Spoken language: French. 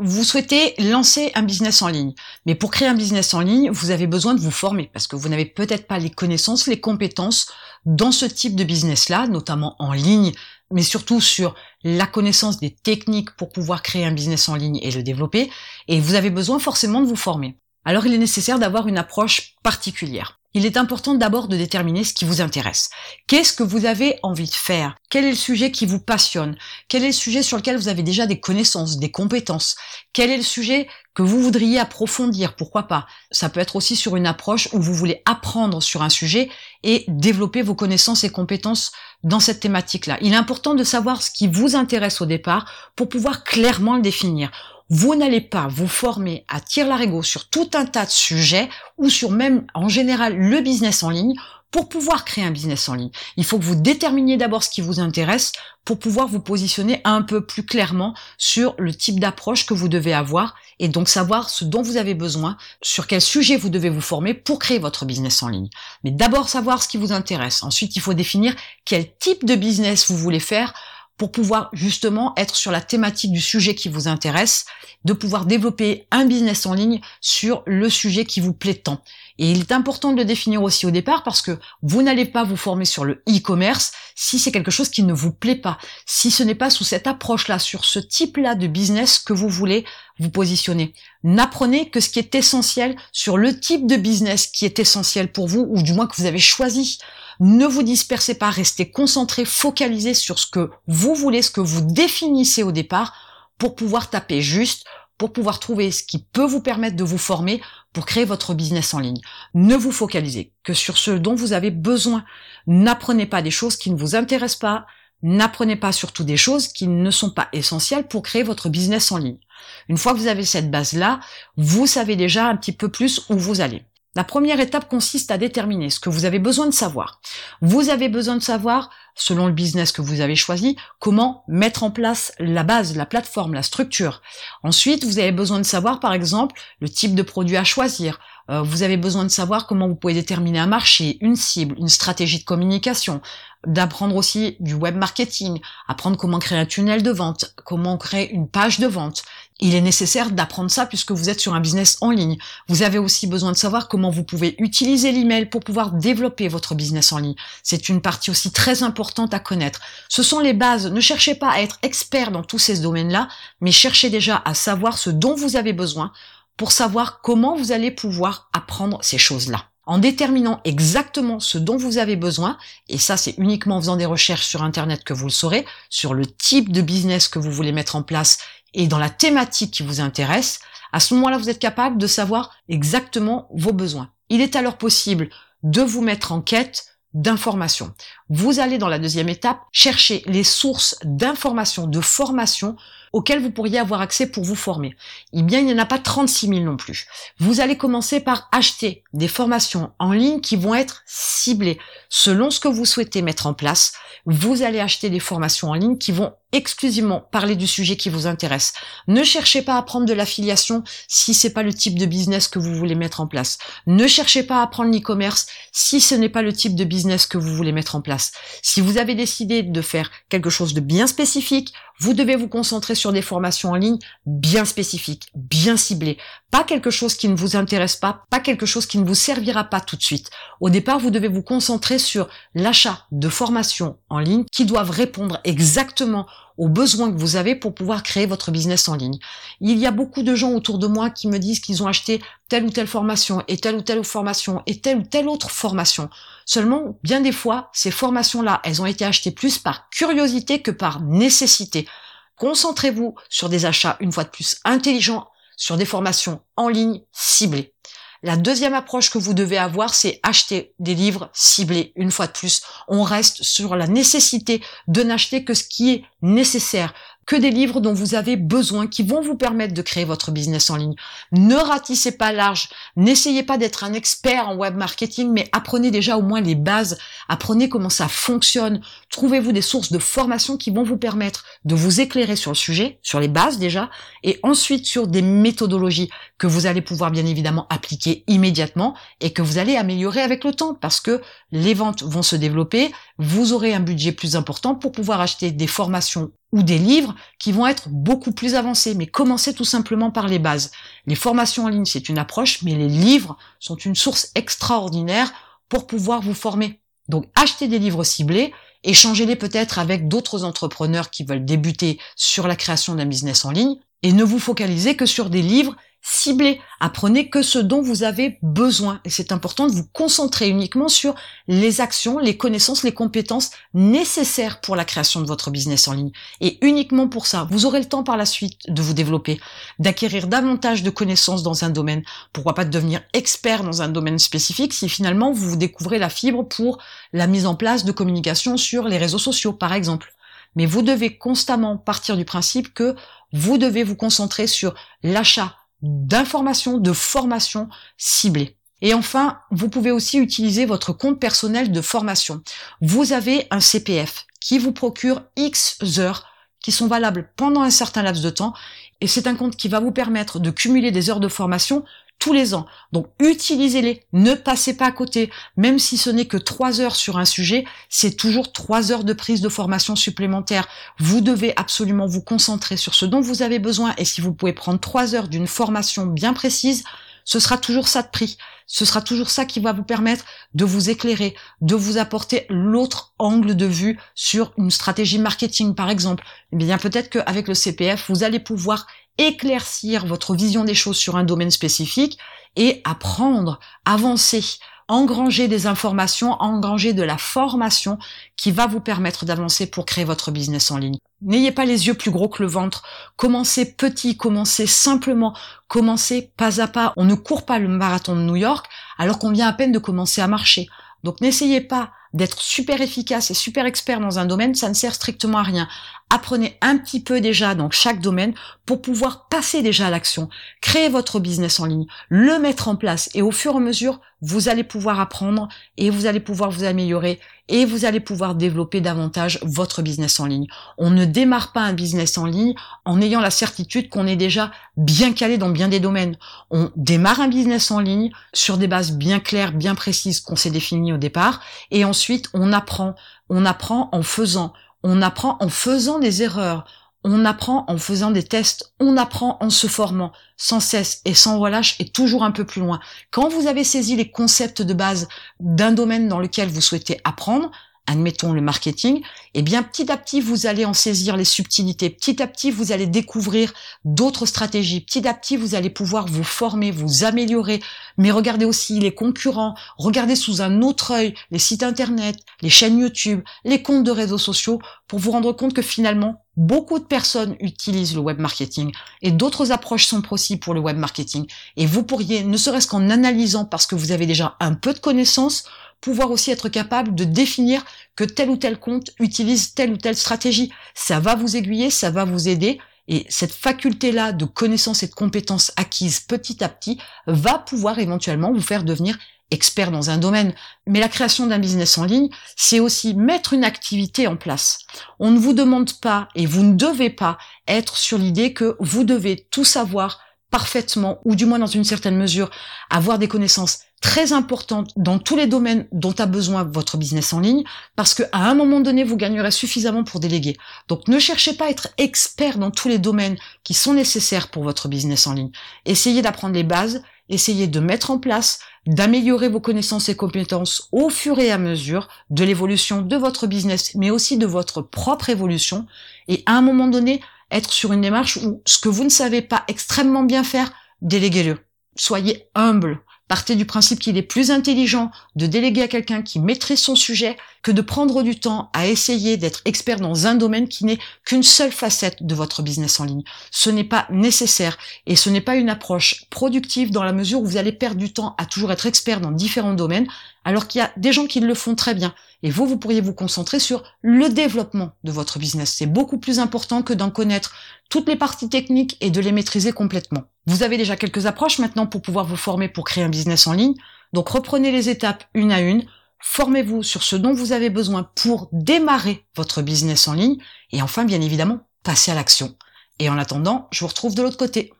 vous souhaitez lancer un business en ligne. Mais pour créer un business en ligne, vous avez besoin de vous former parce que vous n'avez peut-être pas les connaissances, les compétences dans ce type de business-là, notamment en ligne, mais surtout sur la connaissance des techniques pour pouvoir créer un business en ligne et le développer. Et vous avez besoin forcément de vous former. Alors il est nécessaire d'avoir une approche particulière il est important d'abord de déterminer ce qui vous intéresse. Qu'est-ce que vous avez envie de faire? Quel est le sujet qui vous passionne? Quel est le sujet sur lequel vous avez déjà des connaissances, des compétences? Quel est le sujet que vous voudriez approfondir? Pourquoi pas? Ça peut être aussi sur une approche où vous voulez apprendre sur un sujet et développer vos connaissances et compétences dans cette thématique-là. Il est important de savoir ce qui vous intéresse au départ pour pouvoir clairement le définir. Vous n'allez pas vous former à la larigot sur tout un tas de sujets ou sur même en général le business en ligne pour pouvoir créer un business en ligne. Il faut que vous déterminiez d'abord ce qui vous intéresse pour pouvoir vous positionner un peu plus clairement sur le type d'approche que vous devez avoir et donc savoir ce dont vous avez besoin, sur quel sujet vous devez vous former pour créer votre business en ligne. Mais d'abord savoir ce qui vous intéresse. Ensuite, il faut définir quel type de business vous voulez faire pour pouvoir justement être sur la thématique du sujet qui vous intéresse, de pouvoir développer un business en ligne sur le sujet qui vous plaît tant. Et il est important de le définir aussi au départ parce que vous n'allez pas vous former sur le e-commerce si c'est quelque chose qui ne vous plaît pas, si ce n'est pas sous cette approche-là, sur ce type-là de business que vous voulez vous positionner. N'apprenez que ce qui est essentiel sur le type de business qui est essentiel pour vous ou du moins que vous avez choisi. Ne vous dispersez pas, restez concentré, focalisé sur ce que vous voulez, ce que vous définissez au départ pour pouvoir taper juste, pour pouvoir trouver ce qui peut vous permettre de vous former pour créer votre business en ligne. Ne vous focalisez que sur ce dont vous avez besoin. N'apprenez pas des choses qui ne vous intéressent pas. N'apprenez pas surtout des choses qui ne sont pas essentielles pour créer votre business en ligne. Une fois que vous avez cette base-là, vous savez déjà un petit peu plus où vous allez. La première étape consiste à déterminer ce que vous avez besoin de savoir. Vous avez besoin de savoir, selon le business que vous avez choisi, comment mettre en place la base, la plateforme, la structure. Ensuite, vous avez besoin de savoir, par exemple, le type de produit à choisir. Euh, vous avez besoin de savoir comment vous pouvez déterminer un marché, une cible, une stratégie de communication, d'apprendre aussi du web marketing, apprendre comment créer un tunnel de vente, comment créer une page de vente. Il est nécessaire d'apprendre ça puisque vous êtes sur un business en ligne. Vous avez aussi besoin de savoir comment vous pouvez utiliser l'email pour pouvoir développer votre business en ligne. C'est une partie aussi très importante à connaître. Ce sont les bases. Ne cherchez pas à être expert dans tous ces domaines-là, mais cherchez déjà à savoir ce dont vous avez besoin pour savoir comment vous allez pouvoir apprendre ces choses-là en déterminant exactement ce dont vous avez besoin, et ça c'est uniquement en faisant des recherches sur Internet que vous le saurez, sur le type de business que vous voulez mettre en place et dans la thématique qui vous intéresse, à ce moment-là vous êtes capable de savoir exactement vos besoins. Il est alors possible de vous mettre en quête d'informations. Vous allez dans la deuxième étape chercher les sources d'informations, de formation auxquelles vous pourriez avoir accès pour vous former. Eh bien, il n'y en a pas 36 000 non plus. Vous allez commencer par acheter des formations en ligne qui vont être ciblées selon ce que vous souhaitez mettre en place. Vous allez acheter des formations en ligne qui vont exclusivement parler du sujet qui vous intéresse. Ne cherchez pas à prendre de l'affiliation si c'est pas le type de business que vous voulez mettre en place. Ne cherchez pas à prendre l'e-commerce si ce n'est pas le type de business que vous voulez mettre en place. Si vous avez décidé de faire quelque chose de bien spécifique, vous devez vous concentrer sur des formations en ligne bien spécifiques, bien ciblées. Pas quelque chose qui ne vous intéresse pas, pas quelque chose qui ne vous servira pas tout de suite. Au départ, vous devez vous concentrer sur l'achat de formations en ligne qui doivent répondre exactement aux besoins que vous avez pour pouvoir créer votre business en ligne. Il y a beaucoup de gens autour de moi qui me disent qu'ils ont acheté telle ou telle formation et telle ou telle formation et telle ou telle autre formation. Seulement, bien des fois, ces formations-là, elles ont été achetées plus par curiosité que par nécessité. Concentrez-vous sur des achats, une fois de plus, intelligents, sur des formations en ligne ciblées. La deuxième approche que vous devez avoir, c'est acheter des livres ciblés. Une fois de plus, on reste sur la nécessité de n'acheter que ce qui est nécessaire que des livres dont vous avez besoin, qui vont vous permettre de créer votre business en ligne. Ne ratissez pas large, n'essayez pas d'être un expert en web marketing, mais apprenez déjà au moins les bases, apprenez comment ça fonctionne, trouvez-vous des sources de formation qui vont vous permettre de vous éclairer sur le sujet, sur les bases déjà, et ensuite sur des méthodologies que vous allez pouvoir bien évidemment appliquer immédiatement et que vous allez améliorer avec le temps parce que les ventes vont se développer, vous aurez un budget plus important pour pouvoir acheter des formations ou des livres qui vont être beaucoup plus avancés, mais commencez tout simplement par les bases. Les formations en ligne, c'est une approche, mais les livres sont une source extraordinaire pour pouvoir vous former. Donc achetez des livres ciblés, échangez-les peut-être avec d'autres entrepreneurs qui veulent débuter sur la création d'un business en ligne, et ne vous focalisez que sur des livres ciblez, apprenez que ce dont vous avez besoin. Et c'est important de vous concentrer uniquement sur les actions, les connaissances, les compétences nécessaires pour la création de votre business en ligne. Et uniquement pour ça, vous aurez le temps par la suite de vous développer, d'acquérir davantage de connaissances dans un domaine. Pourquoi pas de devenir expert dans un domaine spécifique si finalement vous découvrez la fibre pour la mise en place de communication sur les réseaux sociaux, par exemple. Mais vous devez constamment partir du principe que vous devez vous concentrer sur l'achat, d'informations, de formation ciblées. Et enfin, vous pouvez aussi utiliser votre compte personnel de formation. Vous avez un CPF qui vous procure X heures qui sont valables pendant un certain laps de temps. Et c'est un compte qui va vous permettre de cumuler des heures de formation tous les ans. Donc utilisez-les, ne passez pas à côté. Même si ce n'est que trois heures sur un sujet, c'est toujours trois heures de prise de formation supplémentaire. Vous devez absolument vous concentrer sur ce dont vous avez besoin et si vous pouvez prendre trois heures d'une formation bien précise, ce sera toujours ça de prix. Ce sera toujours ça qui va vous permettre de vous éclairer, de vous apporter l'autre angle de vue sur une stratégie marketing, par exemple. Eh bien, peut-être qu'avec le CPF, vous allez pouvoir éclaircir votre vision des choses sur un domaine spécifique et apprendre, avancer, engranger des informations, engranger de la formation qui va vous permettre d'avancer pour créer votre business en ligne. N'ayez pas les yeux plus gros que le ventre. Commencez petit, commencez simplement, commencez pas à pas. On ne court pas le marathon de New York alors qu'on vient à peine de commencer à marcher. Donc n'essayez pas d'être super efficace et super expert dans un domaine, ça ne sert strictement à rien. Apprenez un petit peu déjà dans chaque domaine pour pouvoir passer déjà à l'action, créer votre business en ligne, le mettre en place et au fur et à mesure, vous allez pouvoir apprendre et vous allez pouvoir vous améliorer et vous allez pouvoir développer davantage votre business en ligne. On ne démarre pas un business en ligne en ayant la certitude qu'on est déjà bien calé dans bien des domaines. On démarre un business en ligne sur des bases bien claires, bien précises qu'on s'est définies au départ et ensuite on apprend, on apprend en faisant on apprend en faisant des erreurs, on apprend en faisant des tests, on apprend en se formant sans cesse et sans relâche et toujours un peu plus loin. Quand vous avez saisi les concepts de base d'un domaine dans lequel vous souhaitez apprendre, admettons le marketing, eh bien petit à petit vous allez en saisir les subtilités, petit à petit vous allez découvrir d'autres stratégies, petit à petit vous allez pouvoir vous former, vous améliorer, mais regardez aussi les concurrents, regardez sous un autre œil les sites internet, les chaînes YouTube, les comptes de réseaux sociaux pour vous rendre compte que finalement beaucoup de personnes utilisent le web marketing et d'autres approches sont possibles pour le web marketing et vous pourriez, ne serait-ce qu'en analysant parce que vous avez déjà un peu de connaissances, pouvoir aussi être capable de définir que tel ou tel compte utilise telle ou telle stratégie. Ça va vous aiguiller, ça va vous aider. Et cette faculté-là de connaissances et de compétences acquises petit à petit va pouvoir éventuellement vous faire devenir expert dans un domaine. Mais la création d'un business en ligne, c'est aussi mettre une activité en place. On ne vous demande pas et vous ne devez pas être sur l'idée que vous devez tout savoir parfaitement, ou du moins dans une certaine mesure, avoir des connaissances très importantes dans tous les domaines dont a besoin votre business en ligne, parce qu'à un moment donné, vous gagnerez suffisamment pour déléguer. Donc ne cherchez pas à être expert dans tous les domaines qui sont nécessaires pour votre business en ligne. Essayez d'apprendre les bases, essayez de mettre en place, d'améliorer vos connaissances et compétences au fur et à mesure de l'évolution de votre business, mais aussi de votre propre évolution. Et à un moment donné, être sur une démarche où ce que vous ne savez pas extrêmement bien faire, déléguez-le. Soyez humble. Partez du principe qu'il est plus intelligent de déléguer à quelqu'un qui maîtrise son sujet que de prendre du temps à essayer d'être expert dans un domaine qui n'est qu'une seule facette de votre business en ligne. Ce n'est pas nécessaire et ce n'est pas une approche productive dans la mesure où vous allez perdre du temps à toujours être expert dans différents domaines alors qu'il y a des gens qui le font très bien. Et vous, vous pourriez vous concentrer sur le développement de votre business. C'est beaucoup plus important que d'en connaître toutes les parties techniques et de les maîtriser complètement. Vous avez déjà quelques approches maintenant pour pouvoir vous former pour créer un business en ligne. Donc reprenez les étapes une à une. Formez-vous sur ce dont vous avez besoin pour démarrer votre business en ligne. Et enfin, bien évidemment, passez à l'action. Et en attendant, je vous retrouve de l'autre côté.